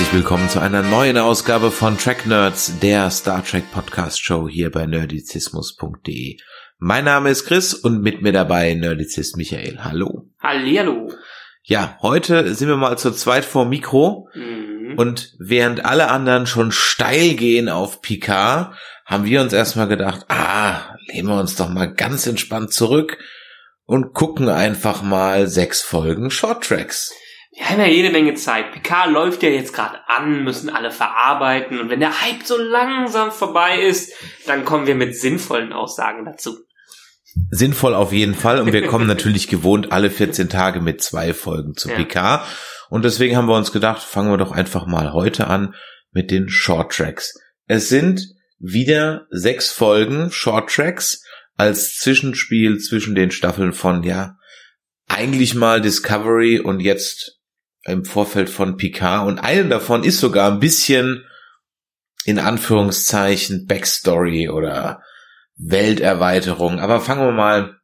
Herzlich willkommen zu einer neuen Ausgabe von Track Nerds, der Star Trek Podcast Show hier bei nerdizismus.de. Mein Name ist Chris und mit mir dabei Nerdizist Michael. Hallo. Hallihallo. Ja, heute sind wir mal zu zweit vor Mikro Mhm. und während alle anderen schon steil gehen auf Picard, haben wir uns erstmal gedacht, ah, lehnen wir uns doch mal ganz entspannt zurück und gucken einfach mal sechs Folgen Short Tracks. Wir haben ja jede Menge Zeit. Picard läuft ja jetzt gerade an, müssen alle verarbeiten und wenn der Hype so langsam vorbei ist, dann kommen wir mit sinnvollen Aussagen dazu. Sinnvoll auf jeden Fall und wir kommen natürlich gewohnt alle 14 Tage mit zwei Folgen zu Ja. PK und deswegen haben wir uns gedacht, fangen wir doch einfach mal heute an mit den Short Tracks. Es sind wieder sechs Folgen Short Tracks als Zwischenspiel zwischen den Staffeln von, ja, eigentlich mal Discovery und jetzt im Vorfeld von Picard und eine davon ist sogar ein bisschen in Anführungszeichen Backstory oder Welterweiterung. Aber fangen wir mal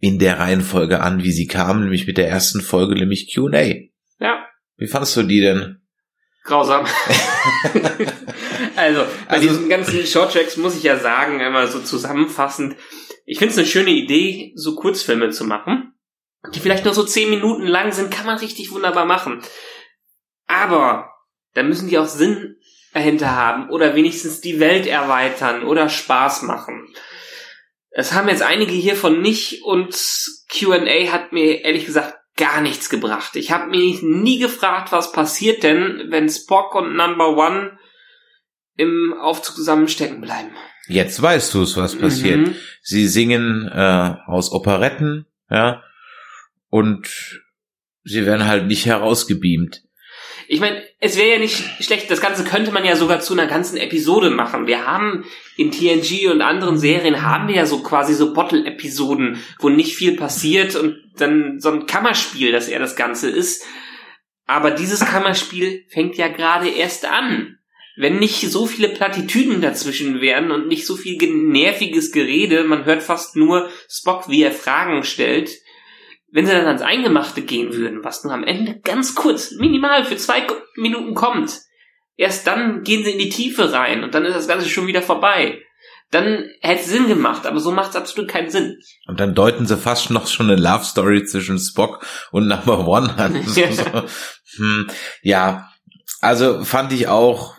in der Reihenfolge an, wie sie kam, nämlich mit der ersten Folge, nämlich Q&A. Ja, Wie fandst du die denn? grausam. also, bei Also- diesen ganzen Shorttracks muss ich ja sagen, einmal so zusammenfassend, ich finde es eine schöne Idee, so Kurzfilme zu machen, die vielleicht nur so zehn Minuten lang sind, kann man richtig wunderbar machen. Aber da müssen die auch Sinn dahinter haben oder wenigstens die Welt erweitern oder Spaß machen. Es haben jetzt einige hiervon nicht und Q&A hat mir ehrlich gesagt gar nichts gebracht. Ich habe mich nie gefragt, was passiert denn, wenn Spock und Number One im Aufzug zusammen stecken bleiben. Jetzt weißt du es, was passiert. Mhm. Sie singen äh, aus Operetten, ja, und sie werden halt nicht herausgebeamt. Ich meine, es wäre ja nicht schlecht, das Ganze könnte man ja sogar zu einer ganzen Episode machen. Wir haben in TNG und anderen Serien haben wir ja so quasi so Bottle-Episoden, wo nicht viel passiert und dann so ein Kammerspiel, das eher das Ganze ist. Aber dieses Kammerspiel fängt ja gerade erst an. Wenn nicht so viele Plattitüden dazwischen wären und nicht so viel ge- nerviges Gerede, man hört fast nur Spock, wie er Fragen stellt, wenn sie dann ans Eingemachte gehen würden, was nur am Ende ganz kurz, minimal für zwei Minuten kommt, erst dann gehen sie in die Tiefe rein und dann ist das Ganze schon wieder vorbei. Dann hätte es Sinn gemacht, aber so macht es absolut keinen Sinn. Und dann deuten sie fast noch schon eine Love Story zwischen Spock und Number One an. Ja. So, hm, ja, also fand ich auch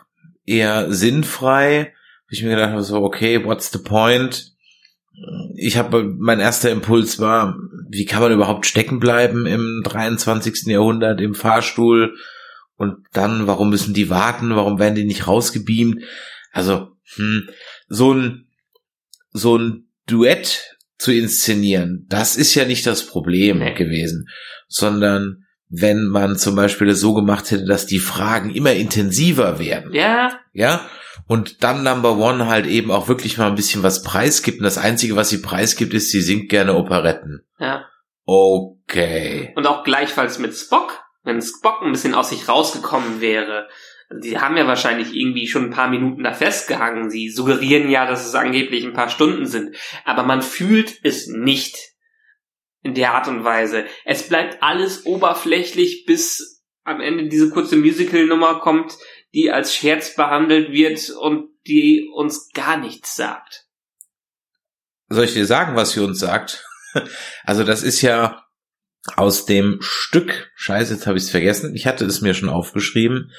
eher sinnfrei. Ich mir gedacht habe, so, okay, what's the point? Ich habe, mein erster Impuls war, wie kann man überhaupt stecken bleiben im 23. Jahrhundert im Fahrstuhl? Und dann, warum müssen die warten? Warum werden die nicht rausgebeamt? Also, hm, so ein, so ein Duett zu inszenieren, das ist ja nicht das Problem Nee. gewesen, sondern wenn man zum Beispiel das so gemacht hätte, dass die Fragen immer intensiver werden, Ja, ja, und dann Number One halt eben auch wirklich mal ein bisschen was preisgibt. Und das Einzige, was sie preisgibt, ist, sie singt gerne Operetten. ja. Okay. Und auch gleichfalls mit Spock, wenn Spock ein bisschen aus sich rausgekommen wäre. Die haben ja wahrscheinlich irgendwie schon ein paar Minuten da festgehangen. Sie suggerieren ja, dass es angeblich ein paar Stunden sind. Aber man fühlt es nicht in der Art und Weise. Es bleibt alles oberflächlich, bis am Ende diese kurze Musical-Nummer kommt, die als Scherz behandelt wird und die uns gar nichts sagt. Soll ich dir sagen, was sie uns sagt? Also das ist ja aus dem Stück, scheiße, jetzt habe ich es vergessen, ich hatte es mir schon aufgeschrieben,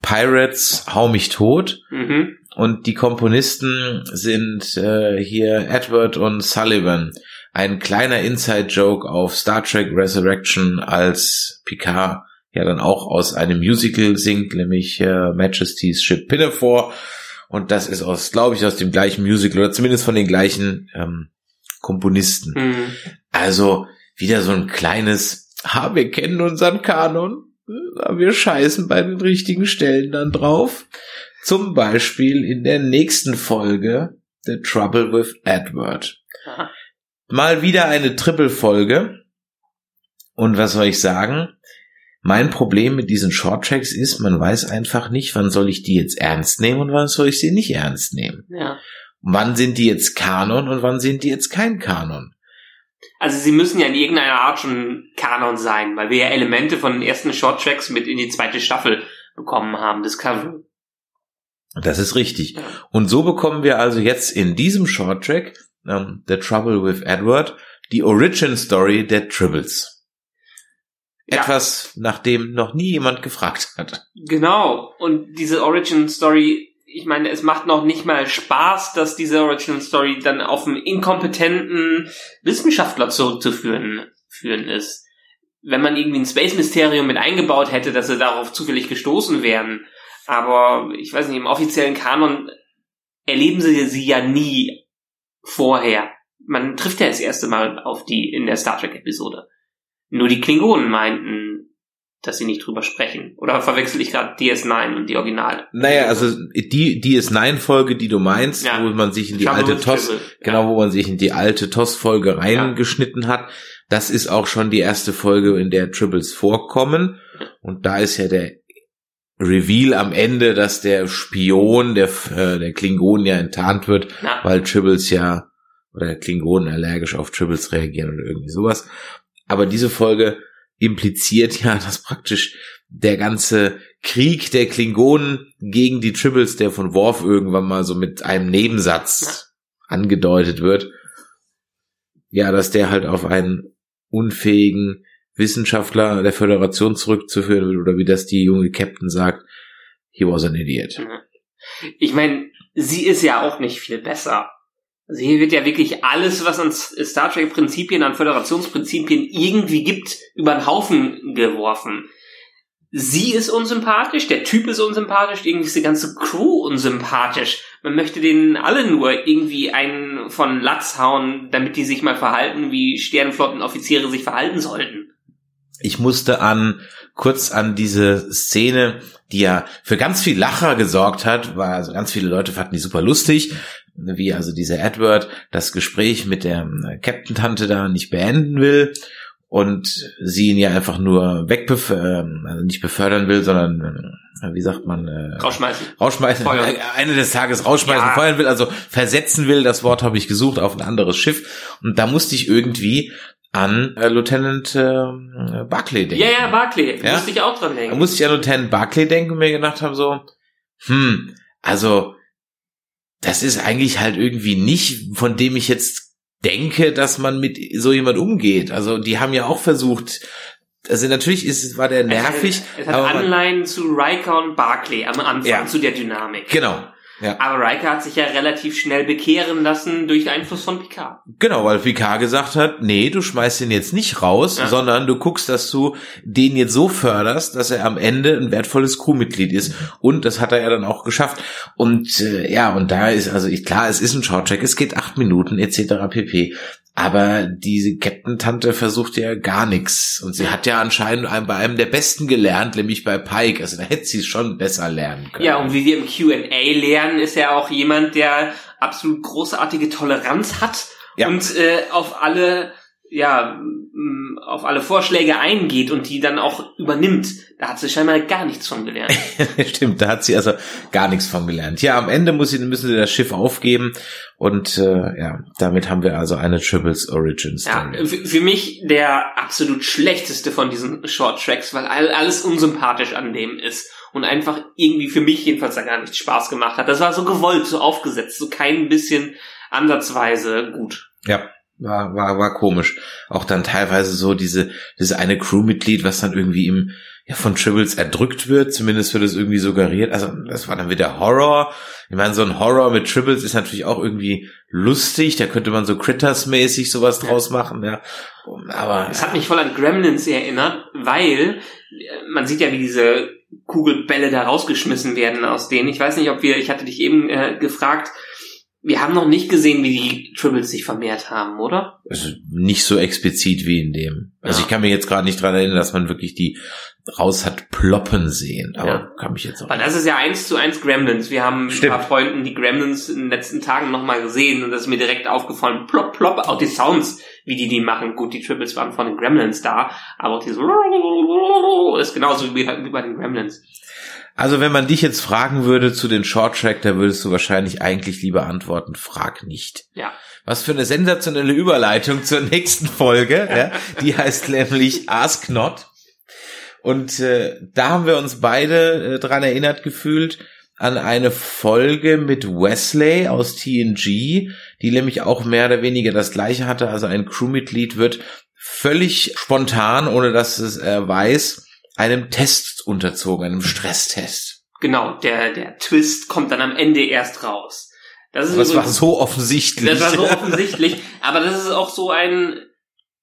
Pirates, hau mich tot. Mhm. Und die Komponisten sind äh, hier Edward und Sullivan. Ein kleiner Inside-Joke auf Star Trek Resurrection, als Picard ja dann auch aus einem Musical singt, nämlich äh, Majesty's Ship Pinafore. Und das ist aus, glaube ich, aus dem gleichen Musical oder zumindest von den gleichen ähm, Komponisten. Mhm. Also wieder so ein kleines, ha, wir kennen unseren Kanon, aber wir scheißen bei den richtigen Stellen dann drauf. Zum Beispiel in der nächsten Folge The Trouble with Edward. Mal wieder eine Triple-Folge. Und was soll ich sagen? Mein Problem mit diesen Shorttracks ist, man weiß einfach nicht, wann soll ich die jetzt ernst nehmen und wann soll ich sie nicht ernst nehmen. Ja. Wann sind die jetzt Kanon und wann sind die jetzt kein Kanon? Also sie müssen ja in irgendeiner Art schon Kanon sein, weil wir ja Elemente von den ersten Shorttracks mit in die zweite Staffel bekommen haben, Discovery. Das ist richtig. Ja. Und so bekommen wir also jetzt in diesem Shorttrack, ähm, The Trouble with Edward, die Origin Story der Tribbles. Ja. Etwas, nach dem noch nie jemand gefragt hat. Genau. Und diese Origin Story, ich meine, es macht noch nicht mal Spaß, dass diese Origin Story dann auf einen inkompetenten Wissenschaftler zurückzuführen führen ist. Wenn man irgendwie ein Space-Mysterium mit eingebaut hätte, dass sie darauf zufällig gestoßen wären. Aber ich weiß nicht, im offiziellen Kanon erleben sie sie ja nie vorher. Man trifft ja das erste Mal auf die in der Star Trek-Episode. Nur die Klingonen meinten, dass sie nicht drüber sprechen. Oder verwechsel ich gerade DS9 und die Original? Naja, also die, die ist Nein-Folge, die du meinst, Ja. wo man sich in die alte TOS, Trouble. genau, wo man sich in die alte TOS-Folge reingeschnitten hat. Das ist auch schon die erste Folge, in der Tribbles vorkommen. Und da ist ja der Reveal am Ende, dass der Spion der, äh, der Klingonen ja enttarnt wird, Ja. weil Tribbles ja, oder Klingonen allergisch auf Tribbles reagieren oder irgendwie sowas. Aber diese Folge impliziert ja, dass praktisch der ganze Krieg der Klingonen gegen die Tribbles, der von Worf irgendwann mal so mit einem Nebensatz angedeutet wird, ja, dass der halt auf einen unfähigen Wissenschaftler der Föderation zurückzuführen wird oder wie das die junge Captain sagt, he was an idiot. Ich meine, sie ist ja auch nicht viel besser. Also hier wird ja wirklich alles, was an Star Trek Prinzipien, an Föderationsprinzipien irgendwie gibt, über den Haufen geworfen. Sie ist unsympathisch, der Typ ist unsympathisch, irgendwie ist die ganze Crew unsympathisch. Man möchte denen alle nur irgendwie einen von Latz hauen, damit die sich mal verhalten, wie Sternenflottenoffiziere sich verhalten sollten. Ich musste an kurz an diese Szene, die ja für ganz viel Lacher gesorgt hat, war also ganz viele Leute fanden die super lustig, wie also dieser Edward das Gespräch mit der äh, Captain Tante da nicht beenden will und sie ihn ja einfach nur wegbef äh, also nicht befördern will, sondern äh, wie sagt man äh, Rausschmeißen. rausschmeißen, Feuern. Ende des Tages rausschmeißen, Ja. feuern will, also versetzen will, das Wort habe ich gesucht auf ein anderes Schiff und da musste ich irgendwie an äh, Lieutenant äh, Barclay denken. Ja, ja, Barclay. Ja? Musste ich auch dran Da denken. musste ich an Lieutenant Barclay denken und mir gedacht haben so, hm, also das ist eigentlich halt irgendwie nicht, von dem ich jetzt denke, dass man mit so jemand umgeht. Also die haben ja auch versucht, also natürlich ist, war der nervig, Es hat, es hat Anleihen zu Riker und Barclay am Anfang, Ja. zu der Dynamik. genau, ja, Aber Riker hat sich ja relativ schnell bekehren lassen durch Einfluss von Picard. genau, weil Picard gesagt hat, nee, du schmeißt ihn jetzt nicht raus, Ja. sondern du guckst, dass du den jetzt so förderst, dass er am Ende ein wertvolles Crewmitglied ist. Und das hat er ja dann auch geschafft. Und äh, ja, und da ist also ich, klar, es ist ein Shorttrack, es geht acht Minuten etc. pp. Aber diese Captain-Tante versucht ja gar nichts. Und sie hat ja anscheinend ein- bei einem der Besten gelernt, nämlich bei Pike. Also da hätte sie es schon besser lernen können. Ja, und wie wir im Q&A lernen, ist er auch jemand, der absolut großartige Toleranz hat Ja. und äh, auf alle ja m, auf alle Vorschläge eingeht und die dann auch übernimmt. Da hat sie scheinbar gar nichts von gelernt. Stimmt, da hat sie also gar nichts von gelernt. Ja, am Ende muss sie, müssen sie das Schiff aufgeben und äh, ja, damit haben wir also eine Triples Origin Ja, für, für mich der absolut schlechteste von diesen Short Tracks, weil all, alles unsympathisch an dem ist und einfach irgendwie für mich jedenfalls da gar nicht Spaß gemacht hat. Das war so gewollt, so aufgesetzt, so kein bisschen ansatzweise gut. Ja, war, war, war komisch. Auch dann teilweise so diese, diese eine Crewmitglied, was dann irgendwie im, ja, von Tribbles erdrückt wird, zumindest wird es irgendwie suggeriert. Also, das war dann wieder Horror. Ich meine, so ein Horror mit Tribbles ist natürlich auch irgendwie lustig. Da könnte man so Critters-mäßig sowas draus machen, ja. Aber, Es hat mich voll an Gremlins erinnert, weil äh, man sieht ja, wie diese Kugelbälle da rausgeschmissen werden aus denen. Ich weiß nicht, ob wir, ich hatte dich eben äh, gefragt, wir haben noch nicht gesehen, wie die Tribbles sich vermehrt haben, oder? Also nicht so explizit wie in dem. Also Ja. ich kann mich jetzt gerade nicht dran erinnern, dass man wirklich die raus hat ploppen sehen. Aber Ja. kann mich jetzt auch. Weil das ist ja eins zu eins Gremlins. Wir haben Stimmt. ein paar Freunden die Gremlins in den letzten Tagen nochmal gesehen und das ist mir direkt aufgefallen. Plop, plop, auch die Sounds, wie die die machen. Gut, die Tribbles waren von den Gremlins da, aber auch dieses ist genauso wie bei den Gremlins. Also wenn man dich jetzt fragen würde zu den Short Track, da würdest du wahrscheinlich eigentlich lieber antworten, frag nicht. Ja. Was für eine sensationelle Überleitung zur nächsten Folge. ja? Die heißt nämlich Ask Not. Und äh, da haben wir uns beide äh, dran erinnert gefühlt an eine Folge mit Wesley aus TNG, die nämlich auch mehr oder weniger das gleiche hatte. Also ein Crewmitglied wird völlig spontan, ohne dass es er weiß, einem Test unterzogen, einem Stresstest. Genau, der, der Twist kommt dann am Ende erst raus. Das ist Das war so offensichtlich. Das war so offensichtlich, aber das ist auch so ein.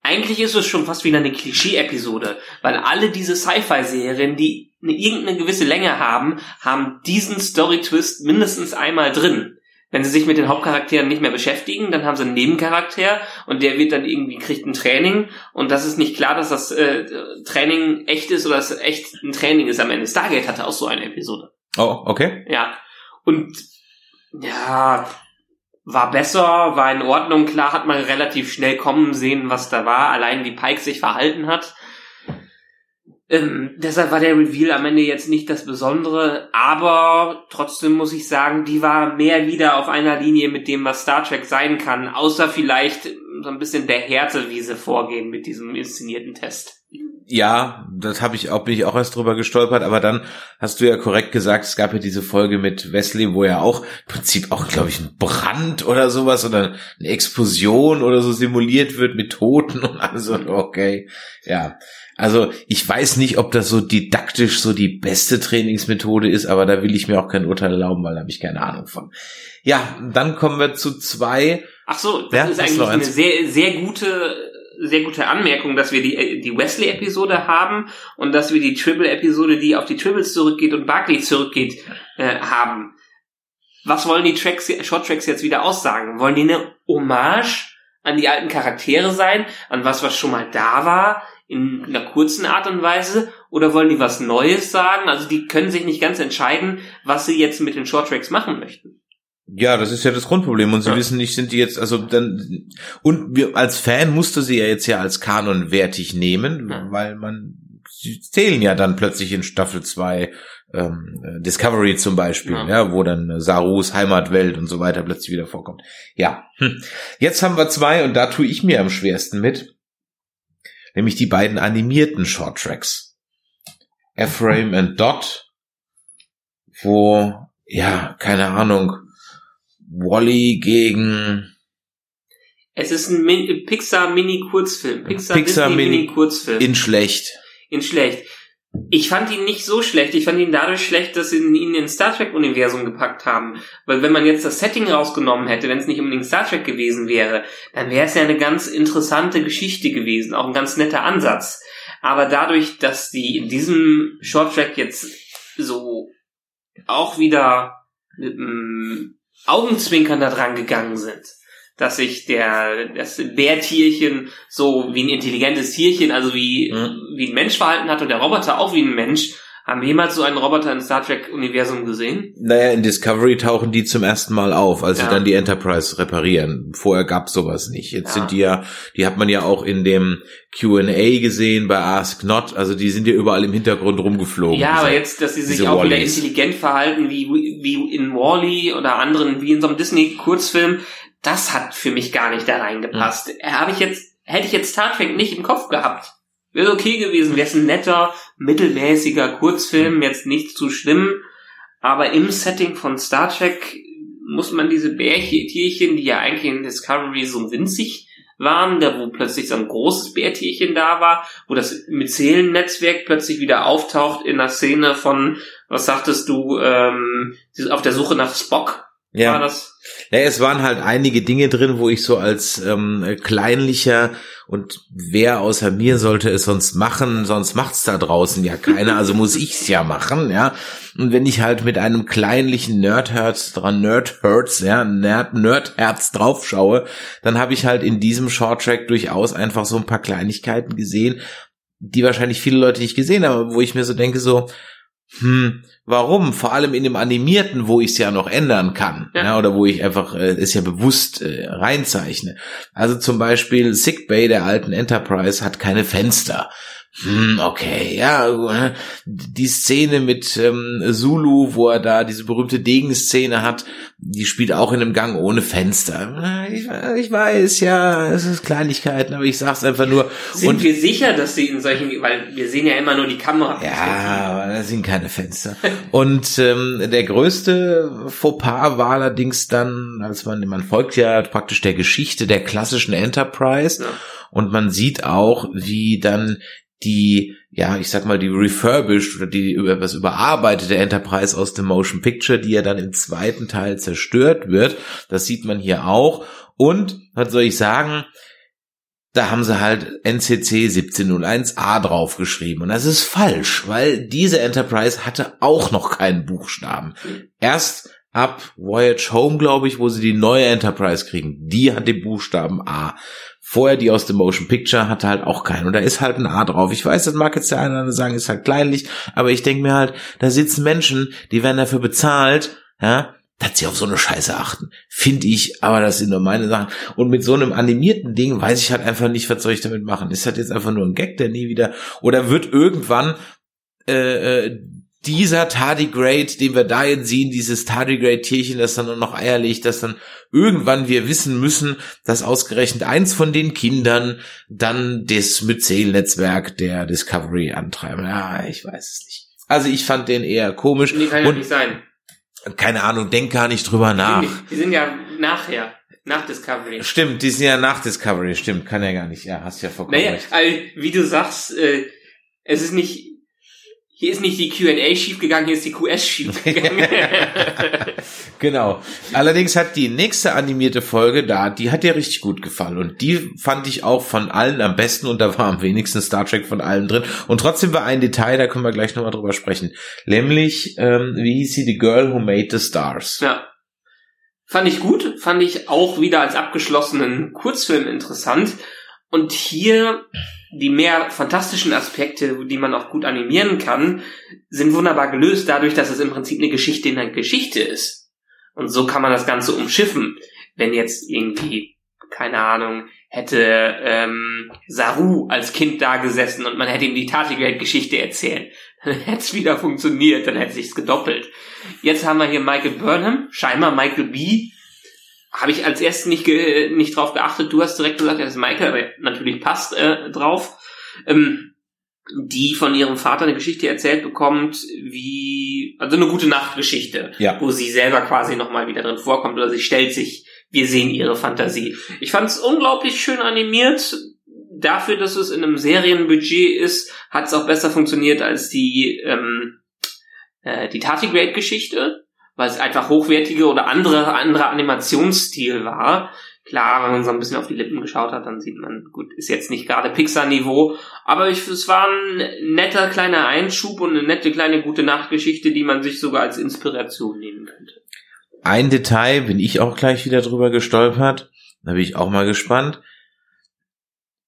Eigentlich ist es schon fast wieder eine Klischee-Episode, weil alle diese Sci-Fi-Serien, die eine, irgendeine gewisse Länge haben, haben diesen Story-Twist mindestens einmal drin. Wenn sie sich mit den Hauptcharakteren nicht mehr beschäftigen, dann haben sie einen Nebencharakter und der wird dann irgendwie kriegt ein Training und das ist nicht klar, dass das äh, Training echt ist oder dass es echt ein Training ist am Ende. Stargate hatte auch so eine Episode. Oh, okay. Ja. Und ja, war besser, war in Ordnung. Klar hat man relativ schnell kommen sehen, was da war. Allein wie Pike sich verhalten hat. Ähm, deshalb war der Reveal am Ende jetzt nicht das Besondere, aber trotzdem muss ich sagen, die war mehr wieder auf einer Linie mit dem, was Star Trek sein kann, außer vielleicht so ein bisschen der Härte, wie sie vorgehen mit diesem inszenierten Test. Ja, das habe ich auch, bin ich auch erst drüber gestolpert, aber dann hast du ja korrekt gesagt, es gab ja diese Folge mit Wesley, wo ja auch im Prinzip auch, glaube ich, ein Brand oder sowas oder eine Explosion oder so simuliert wird mit Toten und alles so, okay. Ja. Also ich weiß nicht, ob das so didaktisch so die beste Trainingsmethode ist, aber da will ich mir auch kein Urteil erlauben, weil da habe ich keine Ahnung von. Ja, dann kommen wir zu zwei. Ach so, das Ja, ist eigentlich eine sehr, sehr gute, sehr gute Anmerkung, dass wir die, die Wesley-Episode haben und dass wir die Tribble-Episode, die auf die Tribbles zurückgeht und Barclay zurückgeht, äh, haben. Was wollen die Tracks, Short Tracks jetzt wieder aussagen? Wollen die eine Hommage an die alten Charaktere sein, an was, was schon mal da war, in einer kurzen Art und Weise, oder wollen die was Neues sagen? Also die können sich nicht ganz entscheiden, was sie jetzt mit den Short Tracks machen möchten. Ja, das ist ja das Grundproblem. Und sie Ja. wissen nicht, sind die jetzt, also dann, und wir, als Fan musste sie ja jetzt ja als Kanon wertig nehmen, Ja. weil man, sie zählen ja dann plötzlich in Staffel 2 ähm, äh, Discovery zum Beispiel, Ja. ja. wo dann äh, Sarus Heimatwelt und so weiter plötzlich wieder vorkommt. Ja. Hm. Jetzt haben wir zwei und da tue ich mir am schwersten mit, nämlich die beiden animierten Shorttracks. Ephraim and Dot, wo, ja, keine Ahnung, Wally gegen Es ist ein Min Pixar-Mini-Kurzfilm. Pixar, Pixar Disney Mini- Mini-Kurzfilm. in schlecht. in schlecht. Ich fand ihn nicht so schlecht. Ich fand ihn dadurch schlecht, dass sie ihn in Star Trek-Universum gepackt haben. Weil wenn man jetzt das Setting rausgenommen hätte, wenn es nicht unbedingt Star Trek gewesen wäre, dann wäre es ja eine ganz interessante Geschichte gewesen. Auch ein ganz netter Ansatz. Aber dadurch, dass die in diesem Short Track jetzt so auch wieder mit einem Augenzwinkern da dran gegangen sind, dass sich der, das Bärtierchen so wie ein intelligentes Tierchen, also wie, Mhm. wie ein Mensch verhalten hat und der Roboter auch wie ein Mensch. Haben wir jemals so einen Roboter im Star Trek Universum gesehen? Naja, in Discovery tauchen die zum ersten Mal auf, als Ja. sie dann die Enterprise reparieren. Vorher gab's sowas nicht. Jetzt Ja. sind die ja, die hat man ja auch in dem Q&A gesehen bei Ask Not, also die sind ja überall im Hintergrund rumgeflogen. ja, aber jetzt, dass sie sich auch wieder intelligent verhalten, wie, wie in Wally oder anderen, wie in so einem Disney-Kurzfilm, das hat für mich gar nicht da reingepasst. Hm. Habe ich jetzt, hätte ich jetzt Star Trek nicht im Kopf gehabt. Wäre okay gewesen, wäre es ein netter, mittelmäßiger Kurzfilm, Hm. jetzt nicht zu schlimm. Aber im Setting von Star Trek muss man diese Bärtierchen, die ja eigentlich in Discovery so winzig waren, da wo plötzlich so ein großes Bärtierchen da war, wo das Myzelen-Netzwerk plötzlich wieder auftaucht in der Szene von, was sagtest du, ähm, auf der Suche nach Spock, Ja. War das? Ja, es waren halt einige Dinge drin, wo ich so als ähm, kleinlicher und wer außer mir sollte es sonst machen, sonst macht's da draußen ja keiner, also muss ich's ja machen, ja. Und wenn ich halt mit einem kleinlichen Nerdherz dran, Nerdherz, ja, Nerd, Nerdherz draufschaue, dann habe ich halt in diesem Shorttrack durchaus einfach so ein paar Kleinigkeiten gesehen, die wahrscheinlich viele Leute nicht gesehen haben, wo ich mir so denke, so, hm, warum? Vor allem in dem Animierten, wo ich es ja noch ändern kann, ja. ja. oder wo ich einfach äh, es ja bewusst äh, reinzeichne. Also zum Beispiel Sick Bay der alten Enterprise hat keine Fenster. Hm, okay, ja, die Szene mit ähm, Zulu, wo er da diese berühmte Degen-Szene hat, die spielt auch in einem Gang ohne Fenster. Ich, ich, weiß, ja, es ist Kleinigkeiten, aber ich sag's einfach nur. Sind und, wir sicher, dass sie in solchen, weil wir sehen ja immer nur die Kamera. Ja, aber da sind keine Fenster. und ähm, der größte Fauxpas war allerdings dann, als man, man folgt ja praktisch der Geschichte der klassischen Enterprise. Ja. Und man sieht auch, wie dann die, ja, ich sag mal, die refurbished oder die über was überarbeitete Enterprise aus dem Motion Picture, die ja dann im zweiten Teil zerstört wird. Das sieht man hier auch. Und, was soll ich sagen, da haben sie halt NCC 1701a draufgeschrieben. Und das ist falsch, weil diese Enterprise hatte auch noch keinen Buchstaben. Erst ab Voyage Home, glaube ich, wo sie die neue Enterprise kriegen. Die hat den Buchstaben A. Vorher die aus dem Motion Picture hatte halt auch keinen. Und da ist halt ein A drauf. Ich weiß, das mag jetzt der eine sagen, ist halt kleinlich, aber ich denke mir halt, da sitzen Menschen, die werden dafür bezahlt, ja, dass sie auf so eine Scheiße achten. Finde ich, aber das sind nur meine Sachen. Und mit so einem animierten Ding weiß ich halt einfach nicht, was soll ich damit machen. Ist das jetzt einfach nur ein Gag, der nie wieder, oder wird irgendwann äh, äh, dieser Tardigrade, den wir da jetzt sehen, dieses Tardigrade-Tierchen, das dann nur noch Eier legt, dass dann irgendwann wir wissen müssen, dass ausgerechnet eins von den Kindern dann das Myzel-Netzwerk der Discovery antreiben. Ja, ich weiß es nicht. Also ich fand den eher komisch. Nee, kann ja nicht sein. Keine Ahnung, denk gar nicht drüber nach. Die sind ja nachher. Nach Discovery. Stimmt, die sind ja nach Discovery, stimmt, kann ja gar nicht. Ja, hast ja vollkommen naja, recht. Also, wie du sagst, äh, es ist nicht hier ist nicht die Q&A schiefgegangen, hier ist die QS schiefgegangen. genau. Allerdings hat die nächste animierte Folge da, die hat dir richtig gut gefallen und die fand ich auch von allen am besten und da war am wenigsten Star Trek von allen drin. Und trotzdem war ein Detail, da können wir gleich nochmal drüber sprechen, nämlich ähm, wie hieß sie, The Girl Who Made the Stars. Ja. Fand ich gut, fand ich auch wieder als abgeschlossenen Kurzfilm interessant. Und hier die mehr fantastischen Aspekte, die man auch gut animieren kann, sind wunderbar gelöst dadurch, dass es im Prinzip eine Geschichte in einer Geschichte ist. Und so kann man das Ganze umschiffen. Wenn jetzt irgendwie, keine Ahnung, hätte ähm, Saru als Kind da gesessen und man hätte ihm die Tardigrade-Geschichte erzählt, dann hätte es wieder funktioniert, dann hätte sich's gedoppelt. Jetzt haben wir hier Michael Burnham, scheinbar Michael B., habe ich als erstes nicht, ge nicht drauf geachtet. Du hast direkt gesagt, ja, das ist Maike, aber natürlich passt äh, drauf. Ähm, die von ihrem Vater eine Geschichte erzählt bekommt, wie, also eine gute Nachtgeschichte, ja. wo sie selber quasi nochmal wieder drin vorkommt oder sie stellt sich, wir sehen ihre Fantasie. Ich fand es unglaublich schön animiert. Dafür, dass es in einem Serienbudget ist, hat es auch besser funktioniert als die, ähm, äh, die Tardigrade-Geschichte weil es einfach hochwertige oder andere, anderer Animationsstil war. Klar, wenn man so ein bisschen auf die Lippen geschaut hat, dann sieht man, gut, ist jetzt nicht gerade Pixar-Niveau, aber ich, es war ein netter kleiner Einschub und eine nette kleine gute Nachtgeschichte, die man sich sogar als Inspiration nehmen könnte. Ein Detail bin ich auch gleich wieder drüber gestolpert, da bin ich auch mal gespannt.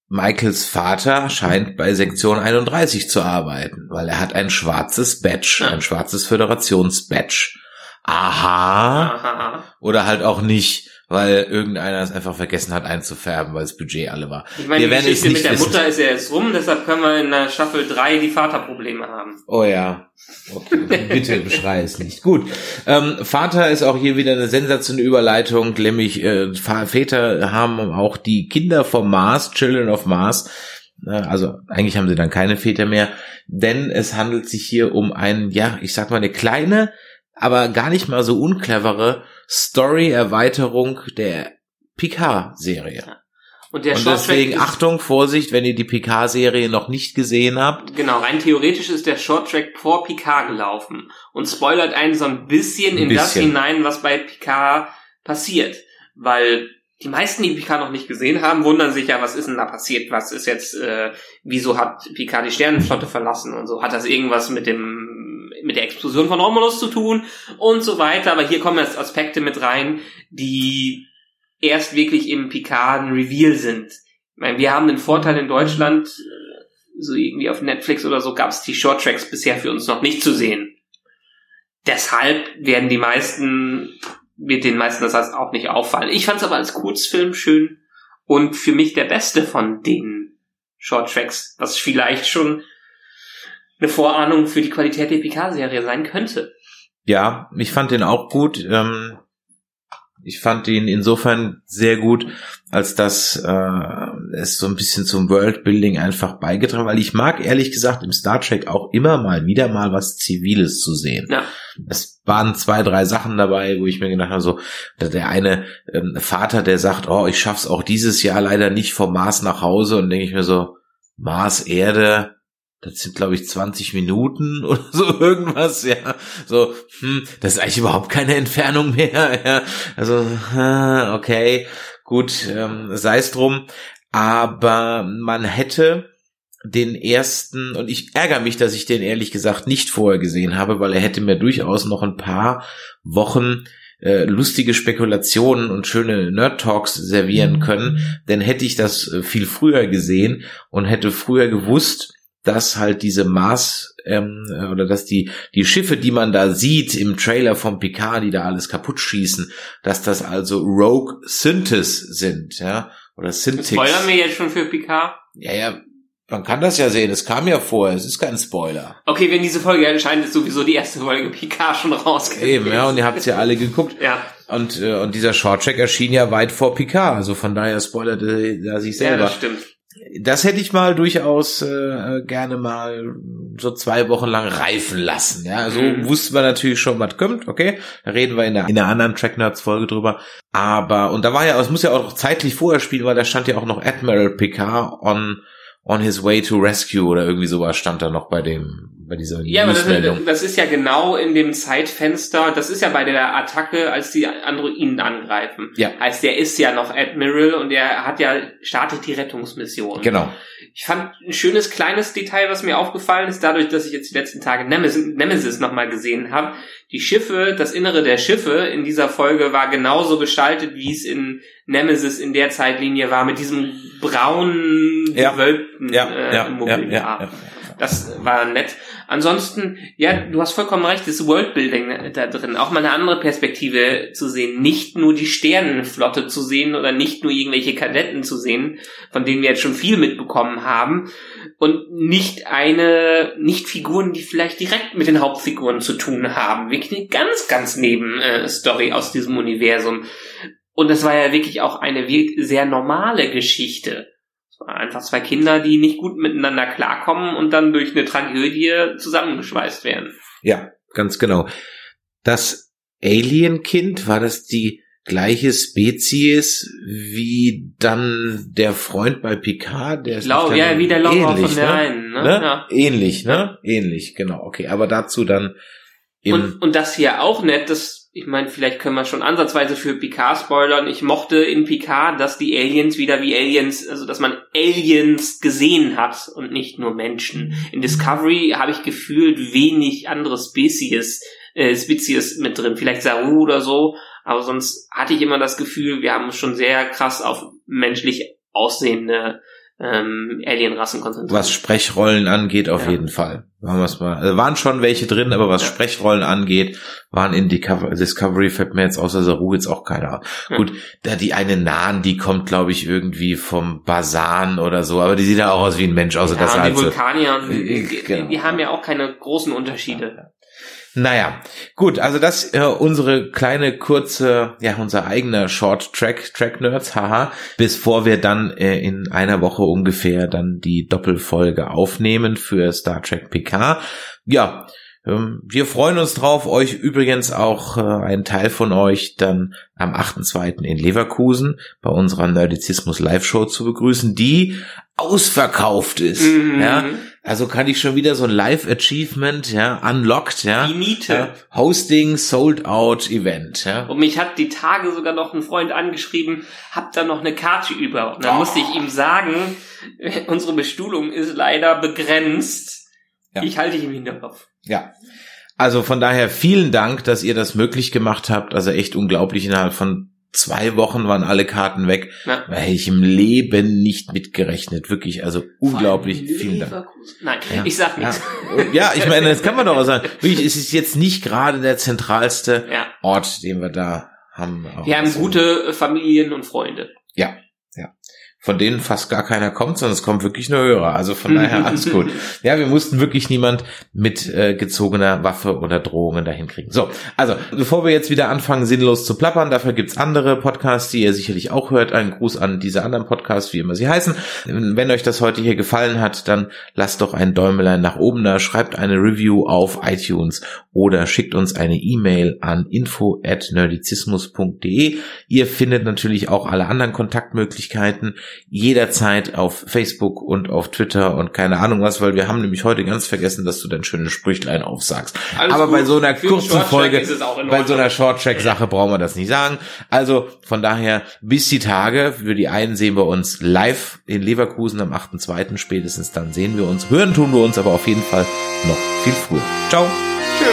Michaels Vater scheint bei Sektion 31 zu arbeiten, weil er hat ein schwarzes Badge, ein schwarzes Föderations-Badge aha, aha. oder halt auch nicht, weil irgendeiner es einfach vergessen hat einzufärben, weil das Budget alle war. Ich meine, wir die Geschichte mit der wissen. Mutter ist ja jetzt rum, deshalb können wir in der Staffel 3 die Vaterprobleme haben. Oh ja. Okay, bitte beschrei es nicht. Gut. Ähm, Vater ist auch hier wieder eine sensationelle Überleitung, nämlich äh, Väter haben auch die Kinder vom Mars, Children of Mars, äh, also eigentlich haben sie dann keine Väter mehr, denn es handelt sich hier um ein, ja, ich sag mal, eine kleine, aber gar nicht mal so unclevere Story-Erweiterung der Picard-Serie. Und der Und deswegen Achtung, Vorsicht, wenn ihr die Picard-Serie noch nicht gesehen habt. Genau, rein theoretisch ist der Short Track vor Picard gelaufen und spoilert einen so ein bisschen Ein in das bisschen. hinein, was bei Picard passiert. Weil die meisten, die Picard noch nicht gesehen haben, wundern sich ja, was ist denn da passiert? Was ist jetzt, äh, wieso hat Picard die Sternenflotte verlassen und so? Hat das irgendwas mit dem, mit der Explosion von Romulus zu tun und so weiter? Aber hier kommen jetzt Aspekte mit rein, die erst wirklich im Picard Reveal sind. Ich meine, wir haben den Vorteil in Deutschland, äh, so irgendwie auf Netflix oder so gab es die Short Tracks bisher für uns noch nicht zu sehen. Deshalb werden die meisten, wird den meisten das heißt auch nicht auffallen. Ich fand es aber als Kurzfilm schön und für mich der beste von den Short Tracks, was vielleicht schon eine Vorahnung für die Qualität der Picard-Serie sein könnte. Ja, ich fand den auch gut. Ähm, ich fand ihn insofern sehr gut, als dass äh, es so ein bisschen zum Worldbuilding einfach beigetragen, weil ich mag ehrlich gesagt im Star Trek auch immer mal wieder mal was Ziviles zu sehen. Ja. Es waren zwei, drei Sachen dabei, wo ich mir gedacht habe, so der eine ähm, Vater, der sagt, oh, ich schaff's auch dieses Jahr leider nicht vom Mars nach Hause und denke ich mir so, Mars, Erde, das sind glaube ich 20 Minuten oder so irgendwas, ja. So, hm, das ist eigentlich überhaupt keine Entfernung mehr, ja. Also, okay, gut, ähm, sei es drum. Aber man hätte den ersten, und ich ärgere mich, dass ich den ehrlich gesagt nicht vorher gesehen habe, weil er hätte mir durchaus noch ein paar Wochen äh, lustige Spekulationen und schöne Nerd-Talks servieren können, denn hätte ich das äh, viel früher gesehen und hätte früher gewusst, dass halt diese Mars ähm, äh, oder dass die die Schiffe, die man da sieht im Trailer vom Picard, die da alles kaputt schießen, dass das also Rogue Synthes sind, ja, oder Synthics. Spoilern wir jetzt schon für Picard? Ja, ja, man kann das ja sehen. Es kam ja vorher. Es ist kein Spoiler. Okay, wenn diese Folge erscheint, ist sowieso die erste Folge Picard schon raus. Eben, ja, und ihr habt ja alle geguckt. Ja, Und, äh, und dieser Shorttrack erschien ja weit vor Picard. Also von daher spoilerte er sich ja, selber. das stimmt. Das hätte ich mal durchaus äh, gerne mal so zwei Wochen lang reifen lassen. Ja, so Mhm. wussten wir natürlich schon, was kommt. Okay, da reden wir in der, in der anderen Track Nerds Folge drüber. Aber und da war ja, es muss ja auch zeitlich vorher spielen, weil da stand ja auch noch Admiral Picard on on his way to rescue oder irgendwie sowas stand da noch bei dem bei dieser Ja, aber das, das ist ja genau in dem Zeitfenster, das ist ja bei der Attacke, als die Androiden angreifen. Ja. Heißt, der ist ja noch Admiral und er hat ja, startet die Rettungsmission. Genau. Ich fand ein schönes kleines Detail, was mir aufgefallen ist, dadurch, dass ich jetzt die letzten Tage Nemesis, Nemesis nochmal gesehen habe. Die Schiffe, das Innere der Schiffe in dieser Folge war genauso gestaltet, wie es in Nemesis in der Zeitlinie war, mit diesem braunen, Ja. gewölbten Ja, äh, ja, ja, Mobiliar. ja, ja. Das war nett. Ansonsten, ja, du hast vollkommen recht, das Worldbuilding da drin, auch mal eine andere Perspektive zu sehen, nicht nur die Sternenflotte zu sehen oder nicht nur irgendwelche Kadetten zu sehen, von denen wir jetzt schon viel mitbekommen haben und nicht eine, nicht Figuren, die vielleicht direkt mit den Hauptfiguren zu tun haben. Wirklich eine ganz, ganz Nebenstory aus diesem Universum. Und das war ja wirklich auch eine sehr normale Geschichte. Einfach zwei Kinder, die nicht gut miteinander klarkommen und dann durch eine Tragödie zusammengeschweißt werden. Ja, ganz genau. Das Alien-Kind, war das die gleiche Spezies wie dann der Freund bei Picard? Der Ich glaube, ja, wie der Lover von der einen, ne? ne? Ja. Ähnlich, ne? Ähnlich, genau. Okay, aber dazu dann im Und, und das hier auch nett, das, ich meine, vielleicht können wir schon ansatzweise für Picard spoilern. Ich mochte in Picard, dass die Aliens wieder wie Aliens, also dass man Aliens gesehen hat und nicht nur Menschen. In Discovery habe ich gefühlt wenig andere Spezies, äh, Spezies mit drin, vielleicht Saru oder so, aber sonst hatte ich immer das Gefühl, wir haben schon sehr krass auf menschlich aussehende ähm, Alienrassen konzentriert. was Sprechrollen angeht, auf Ja. jeden Fall. Machen wir es mal. Also waren schon welche drin, aber was Ja. Sprechrollen angeht, waren in Discover- Discovery fällt mir jetzt außer Saru jetzt auch keiner. Ja. Gut, da die eine Nahen, die kommt, glaube ich, irgendwie vom Basan oder so, aber die sieht ja auch aus wie ein Mensch, außer ja, und halt die. Vulkanier, die, Äh, die, genau. die haben ja auch keine großen Unterschiede. Naja, gut, also das äh, unsere kleine kurze, ja, unser eigener Short Track, Track Nerds, haha, bevor wir dann äh, in einer Woche ungefähr dann die Doppelfolge aufnehmen für Star Trek PK. Ja, ähm, wir freuen uns drauf, euch übrigens auch äh, einen Teil von euch dann am 8.2. in Leverkusen bei unserer Nerdizismus Live-Show zu begrüßen, die ausverkauft ist. Mhm. Ja, also kann ich schon wieder so ein Live-Achievement, ja, unlocked, ja. Die Miete. Ja, Hosting Sold Out Event, ja. Und mich hat die Tage sogar noch ein Freund angeschrieben, hab da noch eine Karte über. Und dann Oh. musste ich ihm sagen, unsere Bestuhlung ist leider begrenzt. Ja. Ich halte dich im Hinterkopf. Ja. Also von daher vielen Dank, dass ihr das möglich gemacht habt. Also echt unglaublich. Innerhalb von zwei Wochen waren alle Karten weg. Ja. Da hätte ich im Leben nicht mitgerechnet. Wirklich, also unglaublich. Vielen Dank. Nein, Ja. ich sag Ja. nichts. ja, ich meine, das kann man doch auch sagen. Wirklich, es ist jetzt nicht gerade der zentralste Ja. Ort, den wir da haben. Wir haben gute Familien und Freunde. Ja, ja. Von denen fast gar keiner kommt, sondern es kommt wirklich nur Hörer. Also von daher alles gut. Ja, wir mussten wirklich niemand mit äh, gezogener Waffe oder Drohungen dahin kriegen. So, also bevor wir jetzt wieder anfangen, sinnlos zu plappern, dafür gibt's andere Podcasts, die ihr sicherlich auch hört. Ein Gruß an diese anderen Podcasts, wie immer sie heißen. Wenn euch das heute hier gefallen hat, dann lasst doch ein Däumelein nach oben da, schreibt eine Review auf iTunes oder schickt uns eine E-Mail an info at nerdizismus.de. Ihr findet natürlich auch alle anderen Kontaktmöglichkeiten jederzeit auf Facebook und auf Twitter und keine Ahnung was, weil wir haben nämlich heute ganz vergessen, dass du dein schönes Sprüchlein aufsagst. Alles Aber gut. bei so einer Für kurzen Folge, bei so einer Short-Track-Sache brauchen wir das nicht sagen. Also von daher bis die Tage. Für die einen sehen wir uns live in Leverkusen am 8.2. Spätestens dann sehen wir uns. Hören tun wir uns aber auf jeden Fall noch viel früher. Ciao. Tschüss.